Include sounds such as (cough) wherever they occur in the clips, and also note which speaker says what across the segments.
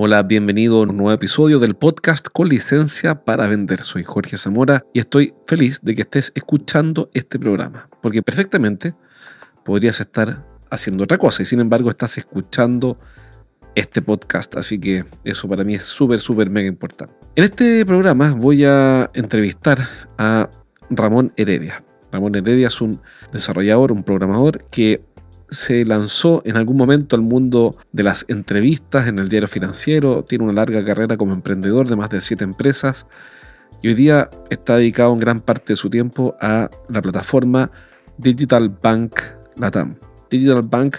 Speaker 1: Hola, bienvenido a un nuevo episodio del podcast con licencia para vender. Soy Jorge Zamora y estoy feliz de que estés escuchando este programa, porque perfectamente podrías estar haciendo otra cosa y sin embargo estás escuchando este podcast, así que eso para mí es súper, súper mega importante. En este programa voy a entrevistar a Ramón Heredia. Ramón Heredia es un desarrollador, un programador que se lanzó en algún momento al mundo de las entrevistas en el diario financiero, tiene una larga carrera como emprendedor de más de siete empresas y hoy día está dedicado en gran parte de su tiempo a la plataforma Digital Bank Latam. Digital Bank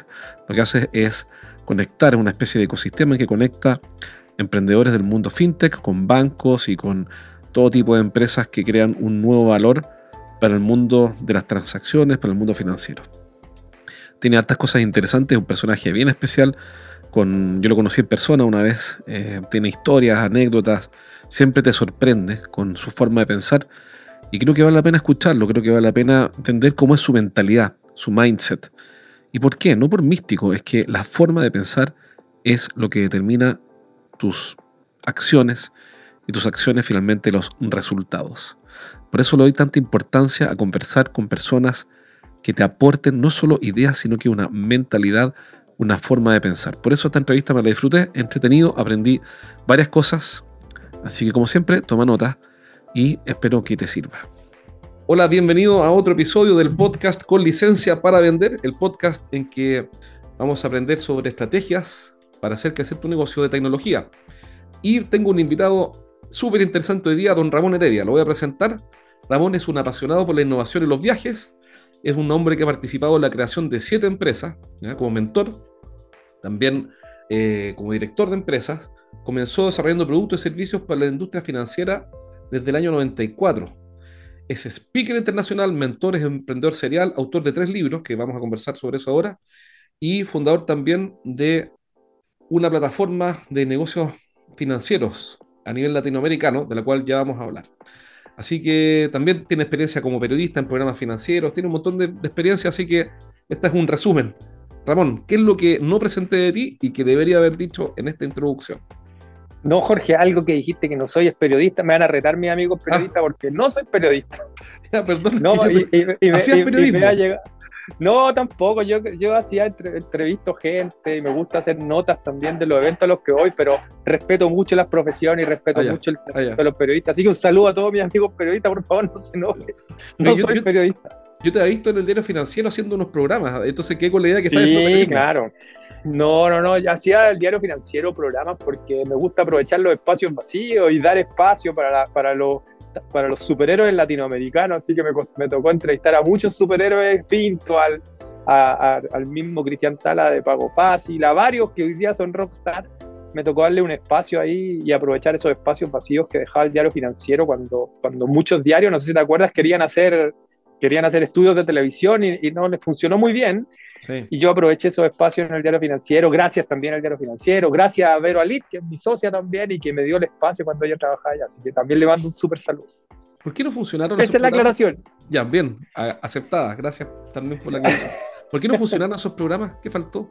Speaker 1: lo que hace es conectar, una especie de ecosistema que conecta emprendedores del mundo fintech con bancos y con todo tipo de empresas que crean un nuevo valor para el mundo de las transacciones, para el mundo financiero tiene hartas cosas interesantes, es un personaje bien especial. Con, yo lo conocí en persona una vez, eh, tiene historias, anécdotas, siempre te sorprende con su forma de pensar y creo que vale la pena escucharlo, creo que vale la pena entender cómo es su mentalidad, su mindset. ¿Y por qué? No por místico, es que la forma de pensar es lo que determina tus acciones y tus acciones finalmente los resultados. Por eso le doy tanta importancia a conversar con personas que te aporten no solo ideas, sino que una mentalidad, una forma de pensar. Por eso esta entrevista me la disfruté, entretenido, aprendí varias cosas. Así que como siempre, toma nota y espero que te sirva. Hola, bienvenido a otro episodio del podcast con licencia para vender, el podcast en que vamos a aprender sobre estrategias para hacer crecer tu negocio de tecnología. Y tengo un invitado súper interesante hoy día, don Ramón Heredia. Lo voy a presentar. Ramón es un apasionado por la innovación y los viajes es un hombre que ha participado en la creación de siete empresas, como mentor, también eh, como director de empresas. Comenzó desarrollando productos y servicios para la industria financiera desde el año 94. Es speaker internacional, mentor, es emprendedor serial, autor de tres libros, que vamos a conversar sobre eso ahora, y fundador también de una plataforma de negocios financieros a nivel latinoamericano, de la cual ya vamos a hablar. Así que también tiene experiencia como periodista en programas financieros, tiene un montón de, experiencia, así que este es un resumen. Ramón, ¿qué es lo que no presenté de ti y que debería haber dicho en esta introducción?
Speaker 2: No, Jorge, algo que dijiste que no soy es periodista, me van a retar mis amigos periodistas ah. porque no soy periodista. (laughs)
Speaker 1: Ya, perdón.
Speaker 2: No, y, y, periodismo. No, tampoco. Yo, yo hacía entrevisto gente y me gusta hacer notas también de los eventos a los que voy, pero respeto mucho las profesiones y respeto ah, mucho el ah, de los periodistas. Así que un saludo a todos mis amigos periodistas, por favor, (laughs) no se enojen. No soy periodista.
Speaker 1: Yo te he visto en el diario financiero haciendo unos programas, entonces qué con la idea que
Speaker 2: estás Sí, claro. No, no, no, hacía el diario financiero programas porque me gusta aprovechar los espacios vacíos y dar espacio para, para los para los superhéroes latinoamericanos, así que me, me tocó entrevistar a muchos superhéroes pinto, al, al mismo Cristian Tala de Pago Fácil, a varios que hoy día son rockstar. Me tocó darle un espacio ahí y aprovechar esos espacios vacíos que dejaba el diario financiero cuando, cuando muchos diarios, no sé si te acuerdas, querían hacer, querían hacer estudios de televisión y, y no les funcionó muy bien. Y yo aproveché esos espacios en el diario financiero, gracias también al diario financiero, gracias a Vero Alit, que es mi socia también y que me dio el espacio cuando ella trabajaba allá. Así que también le mando un súper saludo.
Speaker 1: ¿Por qué no funcionaron
Speaker 2: Esa es la aclaración.
Speaker 1: Ya, bien, aceptada. Gracias también por la aclaración. ¿Por qué no (laughs) funcionaron esos programas? ¿Qué faltó?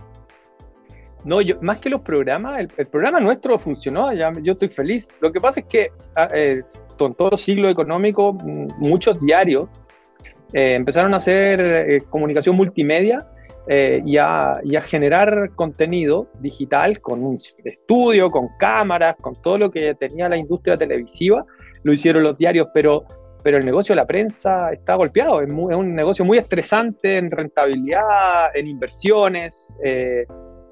Speaker 2: No, yo, más que los programas, el, programa nuestro funcionó, ya, yo estoy feliz. Lo que pasa es que ah, eh, con todo el siglo económico, muchos diarios eh, empezaron a hacer eh, comunicación multimedia eh, y, a, generar contenido digital con un estudio, con cámaras, con todo lo que tenía la industria televisiva, lo hicieron los diarios, pero, pero el negocio de la prensa está golpeado, es, un negocio muy estresante en rentabilidad, en inversiones, eh,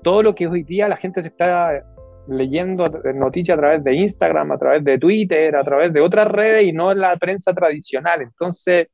Speaker 2: todo lo que hoy día la gente se está leyendo noticias a través de Instagram, a través de Twitter, a través de otras redes y no la prensa tradicional. Entonces,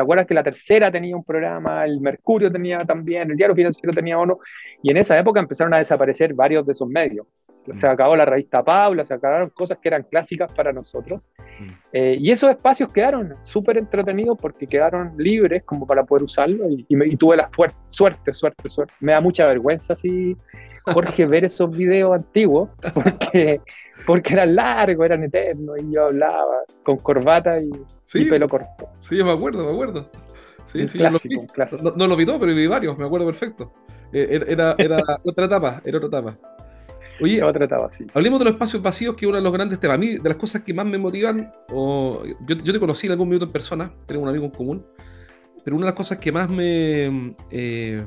Speaker 2: ¿Te acuerdas que la tercera tenía un programa, el Mercurio tenía también, el Diario Financiero tenía uno? Y en esa época empezaron a desaparecer varios de esos medios. Mm. Se acabó la revista Paula, se acabaron cosas que eran clásicas para nosotros. Mm. Eh, y esos espacios quedaron súper entretenidos porque quedaron libres como para poder usarlo y, tuve la suerte, suerte, suerte. Me da mucha vergüenza así, Jorge, (laughs) ver esos videos antiguos porque, porque eran largos, eran eternos y yo hablaba con corbata y, pelo corto.
Speaker 1: Sí, me acuerdo, me acuerdo. Sí, sí, No, no, lo vi todo, pero vi varios, me acuerdo perfecto. Eh, era, era (laughs) otra etapa, era otra etapa.
Speaker 2: Oye, otra etapa, sí.
Speaker 1: hablemos de los espacios vacíos, que es uno de los grandes temas. A mí, de las cosas que más me motivan, o, yo, yo te conocí en algún minuto en persona, tenemos un amigo en común, pero una de las cosas que más me, eh,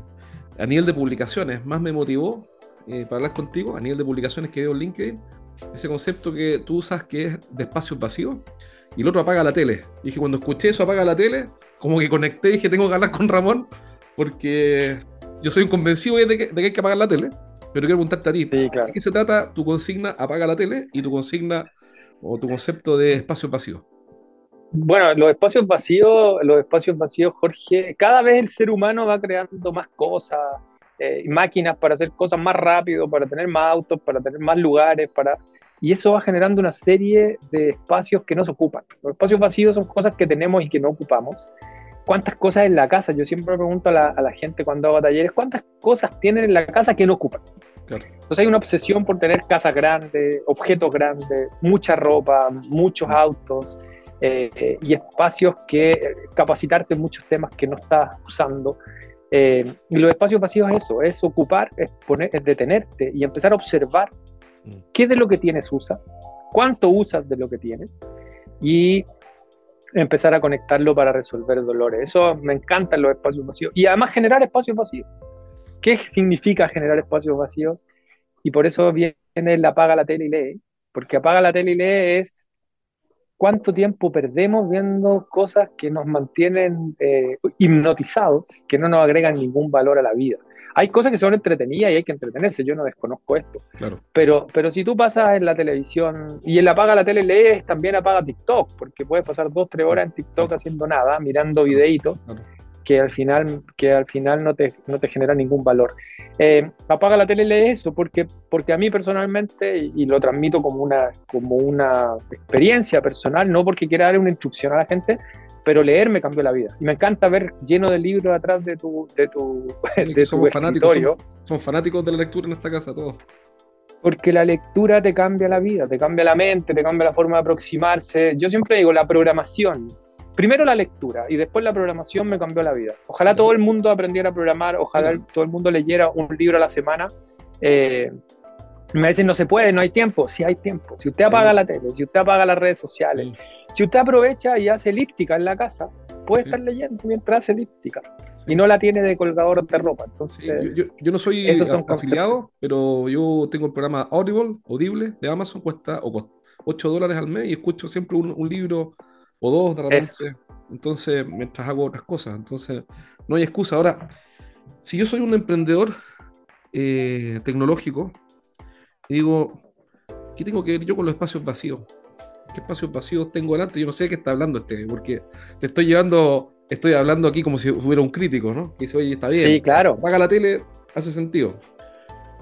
Speaker 1: a nivel de publicaciones, más me motivó eh, para hablar contigo, a nivel de publicaciones que veo en LinkedIn, ese concepto que tú usas que es de espacios vacíos, y el otro apaga la tele. Y dije, cuando escuché eso, apaga la tele, como que conecté y dije, tengo que hablar con Ramón, porque yo soy un convencido de que, hay que apagar la tele, pero quiero preguntarte a ti, ¿de qué se trata tu consigna apaga la tele y tu consigna o tu concepto de espacio vacío?
Speaker 2: Bueno, los espacios vacíos, los espacios vacíos, Jorge, cada vez el ser humano va creando más cosas, eh, máquinas para hacer cosas más rápido, para tener más autos, para tener más lugares, para y eso va generando una serie de espacios que no se ocupan. Los espacios vacíos son cosas que tenemos y que no ocupamos cuántas cosas en la casa. Yo siempre pregunto a la, gente cuando hago talleres, ¿cuántas cosas tienen en la casa que no ocupan? Entonces hay una obsesión por tener casas grandes, objetos grandes, mucha ropa, muchos autos eh, y espacios que eh, capacitarte en muchos temas que no estás usando. Eh, y los espacios vacíos es eso, es ocupar, es, poner, es detenerte y empezar a observar mm. qué de lo que tienes usas, cuánto usas de lo que tienes y empezar a conectarlo para resolver dolores. Eso me encantan los espacios vacíos. Y además generar espacios vacíos. ¿Qué significa generar espacios vacíos? Y por eso viene el apaga la tele y lee. Porque apaga la tele y lee es cuánto tiempo perdemos viendo cosas que nos mantienen eh, hipnotizados, que no nos agregan ningún valor a la vida hay cosas que son entretenidas y hay que entretenerse, yo no desconozco esto. Claro. Pero, pero si tú pasas en la televisión y en la apaga la tele lees, también apaga TikTok, porque puedes pasar dos, tres horas en TikTok haciendo nada, mirando videitos. que al final, que al final no, te, no te genera ningún valor. Eh, apaga la tele y lee eso, porque, porque a mí personalmente, y, lo transmito como una, como una experiencia personal, no porque quiera dar una instrucción a la gente, pero leer me cambió la vida. Y me encanta ver lleno de libros atrás de tu, de tu, (laughs) de
Speaker 1: somos fanáticos, somos, fanáticos de la lectura en esta casa todos.
Speaker 2: Porque la lectura te cambia la vida, te cambia la mente, te cambia la forma de aproximarse. Yo siempre digo, la programación. Primero la lectura y después la programación me cambió la vida. Ojalá todo el mundo aprendiera a programar, ojalá todo el mundo leyera un libro a la semana. Eh, me dicen, no se puede, no hay tiempo. Sí hay tiempo. Si usted apaga la tele, si usted apaga las redes sociales, si usted aprovecha y hace elíptica en la casa, puede estar leyendo mientras hace elíptica. Y no la tiene de colgador de ropa. Entonces,
Speaker 1: yo, no soy afiliado, pero yo tengo el programa Audible, Audible de Amazon, cuesta 8 dólares al mes y escucho siempre un, libro o dos de repente. Entonces, mientras hago otras cosas. Entonces, no hay excusa. Ahora, si yo soy un emprendedor eh, tecnológico, digo, ¿qué tengo que ver yo con los espacios vacíos? ¿Qué espacios vacíos tengo delante? Yo no sé de qué está hablando este, porque te estoy llevando, estoy hablando aquí como si hubiera un crítico, ¿no? Que dice, oye, está bien.
Speaker 2: Sí, claro.
Speaker 1: Paga la tele, hace sentido.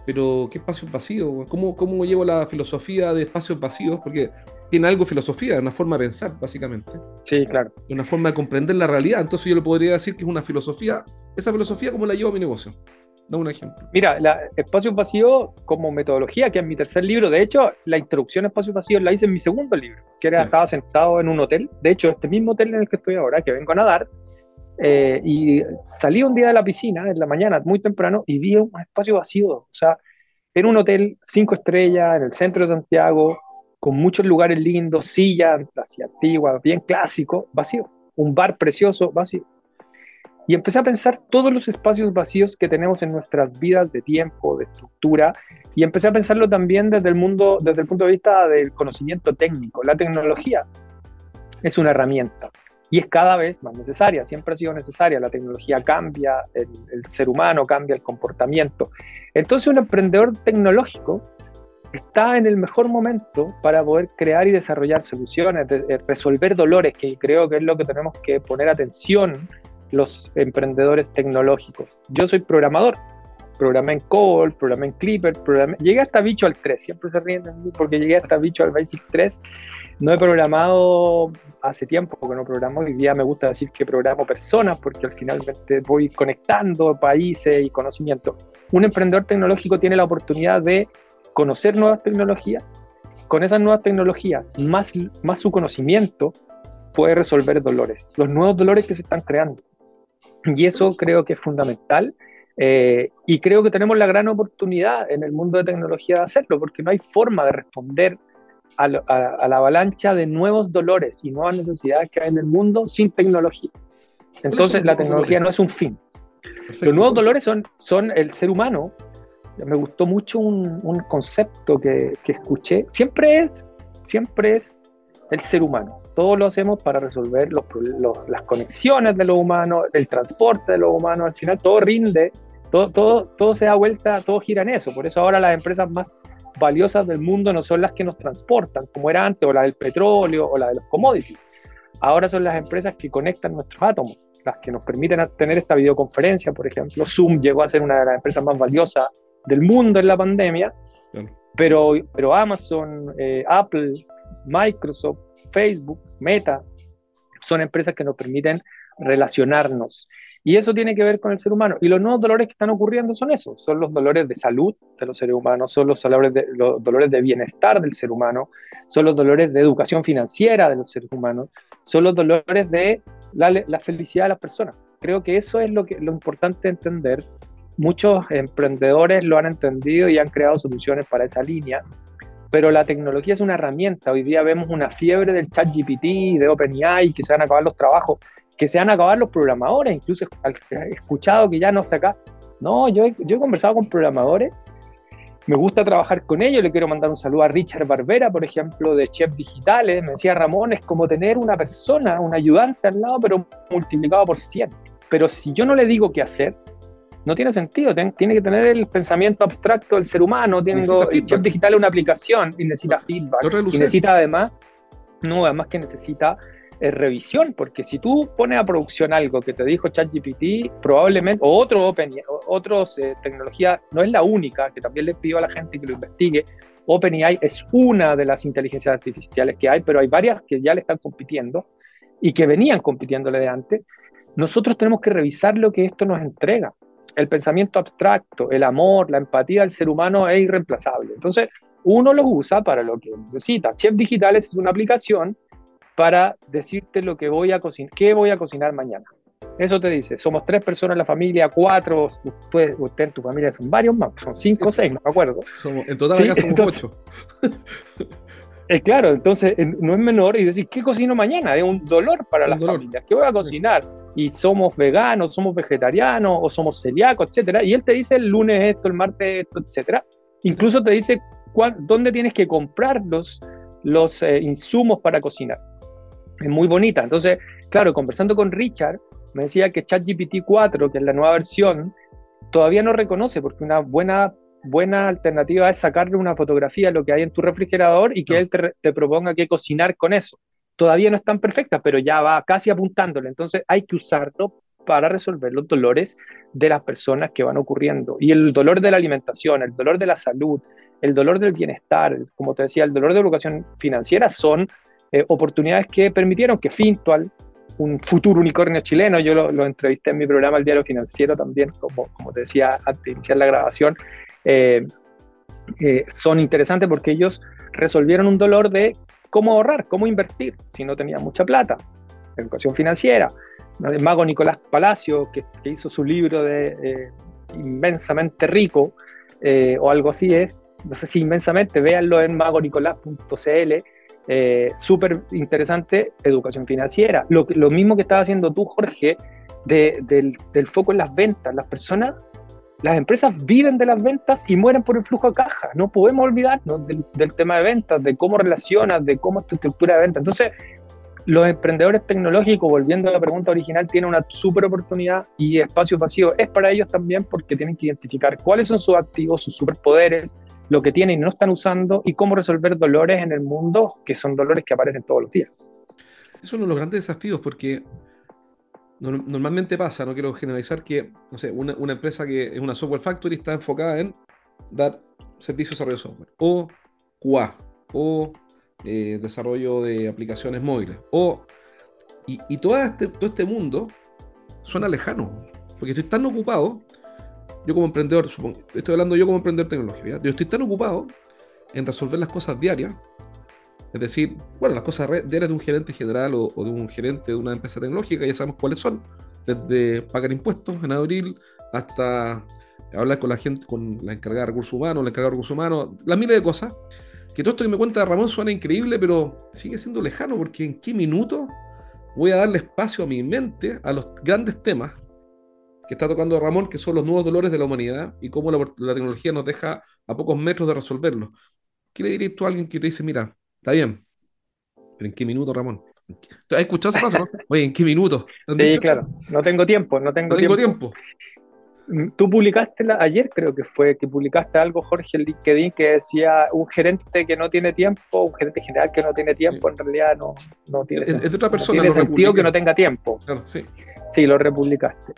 Speaker 1: Pero, ¿qué espacios vacíos? ¿Cómo, ¿Cómo llevo la filosofía de espacios vacíos? Porque tiene algo filosofía, una forma de pensar, básicamente.
Speaker 2: Sí, claro.
Speaker 1: Una forma de comprender la realidad. Entonces yo le podría decir que es una filosofía, esa filosofía como la llevo a mi negocio. Un ejemplo.
Speaker 2: Mira, la espacio vacío como metodología, que es mi tercer libro, de hecho, la introducción a espacio vacío la hice en mi segundo libro, que era, estaba sentado en un hotel, de hecho, este mismo hotel en el que estoy ahora, que vengo a nadar, eh, y salí un día de la piscina en la mañana, muy temprano, y vi un espacio vacío, o sea, en un hotel cinco estrellas en el centro de Santiago, con muchos lugares lindos, sillas así antiguas, bien clásico, vacío. Un bar precioso, vacío. Y empecé a pensar todos los espacios vacíos que tenemos en nuestras vidas de tiempo, de estructura, y empecé a pensarlo también desde el mundo, desde el punto de vista del conocimiento técnico. La tecnología es una herramienta y es cada vez más necesaria, siempre ha sido necesaria. La tecnología cambia, el, ser humano cambia el comportamiento. Entonces un emprendedor tecnológico está en el mejor momento para poder crear y desarrollar soluciones, resolver dolores, que creo que es lo que tenemos que poner atención los emprendedores tecnológicos. Yo soy programador, programé en COBOL, programé en Clipper, programé, llegué hasta bicho al 3, siempre se ríen de mí porque llegué hasta bicho al Basic 3. No he programado hace tiempo porque no programo, hoy día me gusta decir que programo personas porque al final voy conectando países y conocimiento. Un emprendedor tecnológico tiene la oportunidad de conocer nuevas tecnologías, con esas nuevas tecnologías, más, más su conocimiento, puede resolver dolores, los nuevos dolores que se están creando. Y eso creo que es fundamental. Eh, y creo que tenemos la gran oportunidad en el mundo de tecnología de hacerlo, porque no hay forma de responder a, la avalancha de nuevos dolores y nuevas necesidades que hay en el mundo sin tecnología. Entonces la tecnología no es un fin. Los nuevos dolores son, son el ser humano. Me gustó mucho un, concepto que, que, escuché. Siempre es, siempre es el ser humano. Todo lo hacemos para resolver las conexiones de los humanos, el transporte de los humanos. Al final todo rinde, todo, todo, todo se da vuelta, todo gira en eso. Por eso ahora las empresas más valiosas del mundo no son las que nos transportan, como era antes, o la del petróleo, o la de los commodities. Ahora son las empresas que conectan nuestros átomos, las que nos permiten tener esta videoconferencia, por ejemplo. Zoom llegó a ser una de las empresas más valiosas del mundo en la pandemia, pero, pero Amazon, eh, Apple, Microsoft, Facebook, Meta, son empresas que nos permiten relacionarnos. Y eso tiene que ver con el ser humano. Y los nuevos dolores que están ocurriendo son esos, son los dolores de salud de los seres humanos, son los dolores de, los dolores de bienestar del ser humano, son los dolores de educación financiera de los seres humanos, son los dolores de la, felicidad de las personas. Creo que eso es lo, que, lo importante entender. Muchos emprendedores lo han entendido y han creado soluciones para esa línea pero la tecnología es una herramienta. Hoy día vemos una fiebre del chat GPT, de OpenAI, que se van a acabar los trabajos, que se van a acabar los programadores. Incluso he escuchado que ya no se acá. No, yo he, yo he conversado con programadores, me gusta trabajar con ellos. Le quiero mandar un saludo a Richard Barbera, por ejemplo, de Chef Digitales. Me decía Ramón, es como tener una persona, un ayudante al lado, pero multiplicado por 100. Pero si yo no le digo qué hacer, no tiene sentido. tiene que tener el pensamiento abstracto del ser humano. Tengo, Chef Digital es una aplicación y necesita feedback. y necesita además, no, además que necesita eh, revisión, porque si tú pones a producción algo que te dijo ChatGPT, probablemente, o otro Open, otros eh, tecnología, no es la única, que también le pido a la gente que lo investigue. OpenAI es una de las inteligencias artificiales que hay, pero hay varias que ya le están compitiendo y que venían compitiéndole de antes. Nosotros tenemos que revisar lo que esto nos entrega el pensamiento abstracto, el amor, la empatía del ser humano es irreemplazable. Entonces, uno lo usa para lo que necesita. Chef Digitales es una aplicación para decirte lo que voy a cocinar, qué voy a cocinar mañana. Eso te dice, somos tres personas en la familia, cuatro, usted, usted en tu familia son varios más, son cinco o seis, no me acuerdo.
Speaker 1: en total somos ocho. (laughs)
Speaker 2: Es eh, claro, entonces no es menor y decir, ¿qué cocino mañana? Es un dolor para las familias. ¿Qué voy a cocinar? y somos veganos, somos vegetarianos o somos celíacos, etcétera, y él te dice el lunes esto, el martes esto, etcétera. Incluso te dice dónde tienes que comprar los, los eh, insumos para cocinar. Es muy bonita. Entonces, claro, conversando con Richard, me decía que ChatGPT 4, que es la nueva versión, todavía no reconoce, porque una buena, buena alternativa es sacarle una fotografía de lo que hay en tu refrigerador y que él te, te proponga qué cocinar con eso todavía no están perfectas, pero ya va casi apuntándole. Entonces hay que usarlo para resolver los dolores de las personas que van ocurriendo. Y el dolor de la alimentación, el dolor de la salud, el dolor del bienestar, como te decía, el dolor de la educación financiera son eh, oportunidades que permitieron que Fintual, un futuro unicornio chileno, yo lo, entrevisté en mi programa El Diario Financiero también, como, como te decía antes de iniciar la grabación, eh, eh, son interesantes porque ellos resolvieron un dolor de cómo ahorrar, cómo invertir si no tenía mucha plata. Educación financiera. El mago Nicolás Palacio, que, hizo su libro de eh, Inmensamente Rico, o algo así es, no sé si inmensamente, véanlo en magonicolás.cl. Eh, Súper interesante educación financiera. Lo, lo, mismo que estaba haciendo tú, Jorge, del, del, foco en las ventas. Las personas las empresas viven de las ventas y mueren por el flujo de caja. No podemos olvidarnos del, tema de ventas, de cómo relacionas, de cómo es tu estructura de ventas. Entonces, los emprendedores tecnológicos, volviendo a la pregunta original, tienen una súper oportunidad y espacio vacío es para ellos también porque tienen que identificar cuáles son sus activos, sus superpoderes, lo que tienen y no están usando y cómo resolver dolores en el mundo que son dolores que aparecen todos los días.
Speaker 1: Es uno de los grandes desafíos porque normalmente pasa, no quiero generalizar, que no sé, una, empresa que es una software factory está enfocada en dar servicios de desarrollo de software, o QA, o eh, desarrollo de aplicaciones móviles, o y, y todo, este, todo este mundo suena lejano, porque estoy tan ocupado, yo como emprendedor, supongo, estoy hablando yo como emprendedor tecnológico, yo estoy tan ocupado en resolver las cosas diarias, es decir, bueno, las cosas diarias de un gerente general o, de un gerente de una empresa tecnológica, ya sabemos cuáles son, desde pagar impuestos en abril hasta hablar con la gente, con la encargada de recursos humanos, la encargada de recursos humanos, las miles de cosas. Que todo esto que me cuenta Ramón suena increíble, pero sigue siendo lejano, porque en qué minuto voy a darle espacio a mi mente a los grandes temas que está tocando Ramón, que son los nuevos dolores de la humanidad y cómo la, tecnología nos deja a pocos metros de resolverlos. ¿Qué le dirías tú a alguien que te dice, mira, está bien, pero ¿en qué minuto, Ramón? ¿Has escuchado ese paso, no? (laughs) Oye, ¿en qué minuto?
Speaker 2: Sí, claro, no tengo tiempo, no tengo,
Speaker 1: no tengo tiempo.
Speaker 2: Mm, tú publicaste la, ayer, creo que fue, que publicaste algo, Jorge, en LinkedIn, que decía un gerente que no tiene tiempo, un gerente general que no tiene tiempo, en realidad no, no tiene
Speaker 1: es, es de otra persona.
Speaker 2: No tiene sentido que no tenga tiempo.
Speaker 1: Claro, sí.
Speaker 2: Sí, lo republicaste.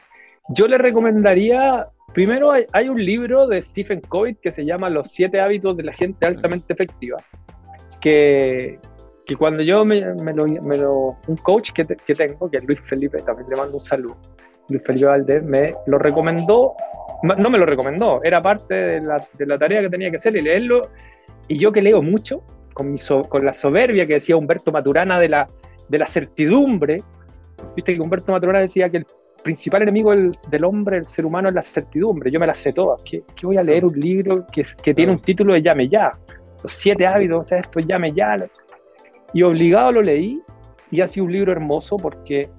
Speaker 2: Yo le recomendaría, primero hay, un libro de Stephen Covey que se llama Los siete hábitos de la gente altamente efectiva, que, que cuando yo me, lo, Un coach que, que tengo, que es Luis Felipe, también le mando un saludo, Luis Felipe Valdés, me lo recomendó, no me lo recomendó, era parte de la, de la tarea que tenía que hacer y leerlo, y yo que leo mucho, con, mi con la soberbia que decía Humberto Maturana de la, de la certidumbre, viste que Humberto Maturana decía que el principal enemigo del, hombre, el ser humano, es la certidumbre, yo me las sé todas, ¿qué, voy a leer un libro que, que tiene un título de llame ya? Los siete hábitos, o sea, esto llame ya. Y obligado lo leí y ha sido un libro hermoso porque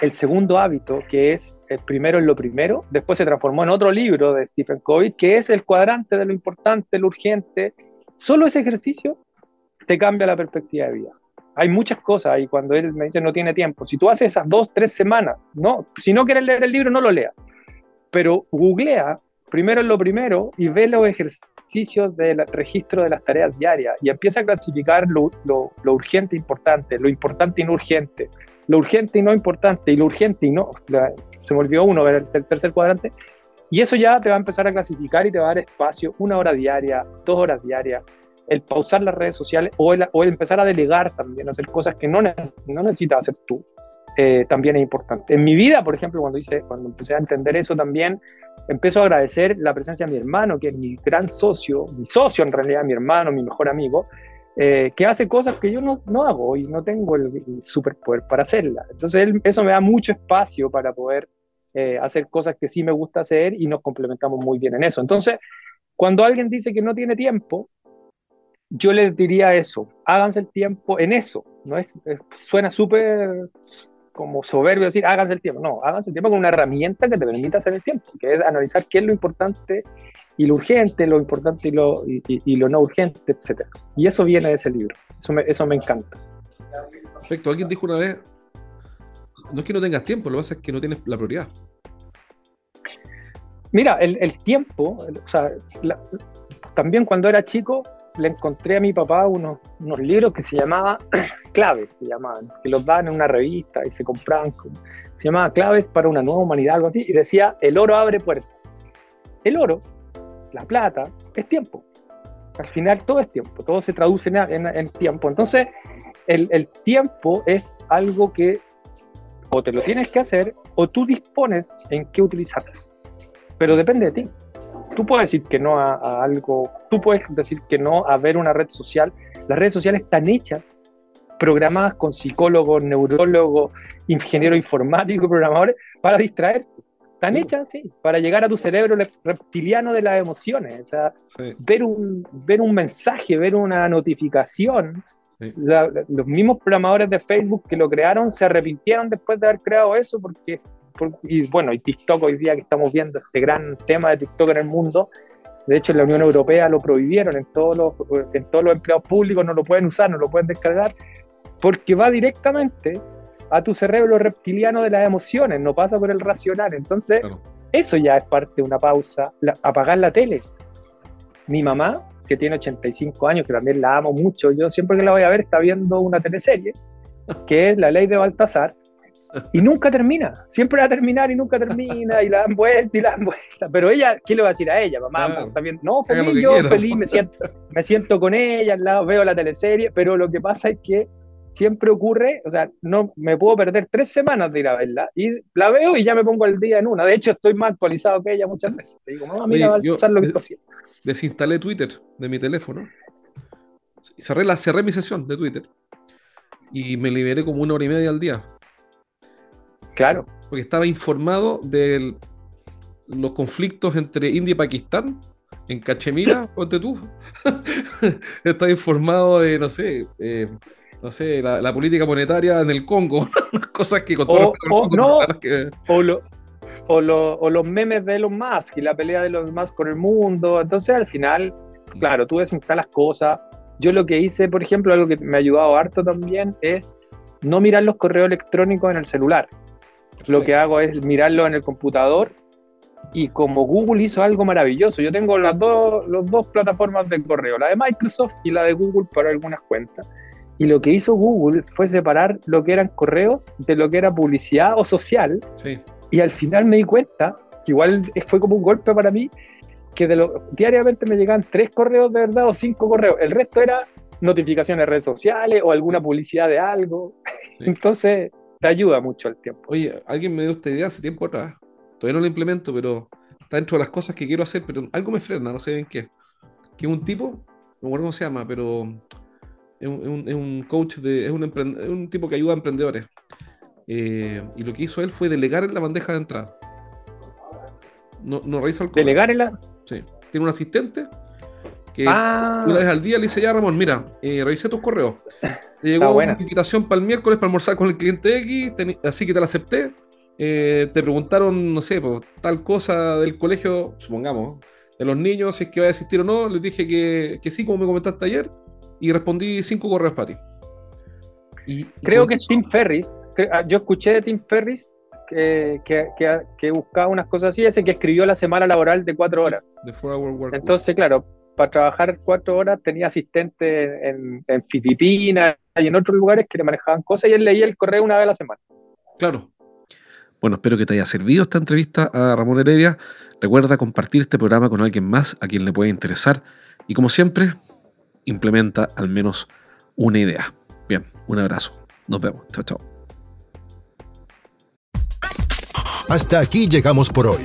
Speaker 2: el segundo hábito, que es el primero en lo primero, después se transformó en otro libro de Stephen Covey, que es el cuadrante de lo importante, lo urgente. Solo ese ejercicio te cambia la perspectiva de vida. Hay muchas cosas y cuando él me dice no tiene tiempo, si tú haces esas dos, tres semanas, no, si no quieres leer el libro, no lo leas. Pero googlea primero en lo primero y ve los ejercicios del registro de las tareas diarias y empieza a clasificar lo, lo, lo urgente e importante, lo importante y no urgente, lo urgente y no importante, y lo urgente y no, se me olvidó uno, el, el tercer cuadrante, y eso ya te va a empezar a clasificar y te va a dar espacio, una hora diaria, dos horas diarias, el pausar las redes sociales o el, o empezar a delegar también, hacer cosas que no, no necesitas hacer tú, eh, también es importante. En mi vida, por ejemplo, cuando, hice, cuando empecé a entender eso también, empiezo a agradecer la presencia de mi hermano, que es mi gran socio, mi socio en realidad, mi hermano, mi mejor amigo, eh, que hace cosas que yo no, no hago y no tengo el, superpoder para hacerlas. Entonces eso me da mucho espacio para poder eh, hacer cosas que sí me gusta hacer y nos complementamos muy bien en eso. Entonces, cuando alguien dice que no tiene tiempo, yo les diría eso, háganse el tiempo en eso. No es, suena súper como soberbio decir háganse el tiempo. No, háganse el tiempo con una herramienta que te permita hacer el tiempo, que es analizar qué es lo importante y lo urgente, lo importante y lo, y, lo no urgente, etc. Y eso viene de ese libro. Eso me, eso me encanta.
Speaker 1: Perfecto. Alguien dijo una vez, no es que no tengas tiempo, lo que pasa es que no tienes la prioridad.
Speaker 2: Mira, el, el tiempo, o sea, también cuando era chico, le encontré a mi papá unos, unos libros que se llamaban (clears throat) Claves, se llamaban, que los daban en una revista y se compraban. Se llamaba Claves para una nueva humanidad, algo así, y decía, el oro abre puertas. El oro la plata, es tiempo. Al final todo es tiempo, todo se traduce en, tiempo. Entonces, el, tiempo es algo que o te lo tienes que hacer o tú dispones en qué utilizarlo. Pero depende de ti. Tú puedes decir que no a, algo, tú puedes decir que no a ver una red social. Las redes sociales están hechas, programadas con psicólogos, neurólogos, ingenieros informáticos, programadores, para distraerte están hechas, sí, para llegar a tu cerebro reptiliano de las emociones. O sea, ver, un, ver un mensaje, ver una notificación. los mismos programadores de Facebook que lo crearon se arrepintieron después de haber creado eso porque, y bueno, y TikTok hoy día que estamos viendo este gran tema de TikTok en el mundo, de hecho en la Unión Europea lo prohibieron, en todos los, en todos los empleados públicos no lo pueden usar, no lo pueden descargar, porque va directamente a tu cerebro reptiliano de las emociones, no pasa por el racional. Entonces, eso ya es parte de una pausa, apagar la tele. Mi mamá, que tiene 85 años, que también la amo mucho, yo siempre que la voy a ver está viendo una teleserie, que es La Ley de Baltasar, Y nunca termina. Siempre va a terminar y nunca termina. Y la dan vuelta y la dan vuelta. Pero ella, ¿qué le va a decir a ella? Mamá, está bien. No, feliz, yo feliz, me siento, me siento con ella al lado, veo la teleserie. Pero lo que pasa es que siempre ocurre, o sea, no me puedo perder tres semanas de ir a verla y la veo y ya me pongo al día en una. De hecho, estoy más actualizado que ella muchas veces. Te digo, no, mira, va a pasar lo que haciendo.
Speaker 1: Desinstalé Twitter de mi teléfono. Cerré, la, cerré mi sesión de Twitter y me liberé como una hora y media al día.
Speaker 2: Claro.
Speaker 1: Porque estaba informado de los conflictos entre India y Pakistán en Cachemira, (laughs) ponte tú. (laughs) estaba informado de, no sé, eh, no sé, la, política monetaria en el Congo, (laughs) cosas que con
Speaker 2: todo o, no, o, o, los memes de Elon Musk y la pelea de Elon Musk con el mundo. Entonces, al final, mm. claro, tú desinstalas cosas. Yo lo que hice, por ejemplo, algo que me ha ayudado harto también es no mirar los correos electrónicos en el celular. Lo que hago es mirarlo en el computador y como Google hizo algo maravilloso, yo tengo las dos, las dos plataformas de correo, la de Microsoft y la de Google para algunas cuentas. Y lo que hizo Google fue separar lo que eran correos de lo que era publicidad o social. Y al final me di cuenta, que igual fue como un golpe para mí, que de lo, diariamente me llegaban tres correos de verdad o cinco correos. El resto era notificaciones de redes sociales o alguna publicidad de algo. (laughs) Entonces, te ayuda mucho el tiempo.
Speaker 1: Oye, alguien me dio esta idea hace tiempo atrás. Todavía no lo implemento, pero está dentro de las cosas que quiero hacer, pero algo me frena, no sé bien qué. Que un tipo, no me acuerdo cómo se llama, pero es un, coach, de, es, un un tipo que ayuda a emprendedores. Eh, y lo que hizo él fue delegar en la bandeja de entrada. No, no revisa el
Speaker 2: correo. ¿Delegar en la...?
Speaker 1: Sí. Tiene un asistente que ah. una vez al día le dice, ya Ramón, mira, eh, revisé tus correos. Te llegó una invitación para el miércoles para almorzar con el cliente X, así que te la acepté. Eh, te preguntaron, no sé, pues, tal cosa del colegio, supongamos, de los niños, si es que va a existir o no. Les dije que, que sí, como me comentaste ayer y respondí cinco correos para ti.
Speaker 2: Y, Creo que es Tim Ferris, ah, yo escuché de Tim Ferris que, que, que, buscaba unas cosas así, ese que escribió la semana laboral de cuatro horas. Entonces, claro, para trabajar cuatro horas tenía asistente en, en, Filipinas y en otros lugares que le manejaban cosas y él leía el correo una vez a la semana.
Speaker 1: Claro. Bueno, espero que te haya servido esta entrevista a Ramón Heredia. Recuerda compartir este programa con alguien más a quien le pueda interesar. Y como siempre, implementa al menos una idea. Bien, un abrazo. Nos vemos. Chao, chao.
Speaker 3: Hasta aquí llegamos por hoy.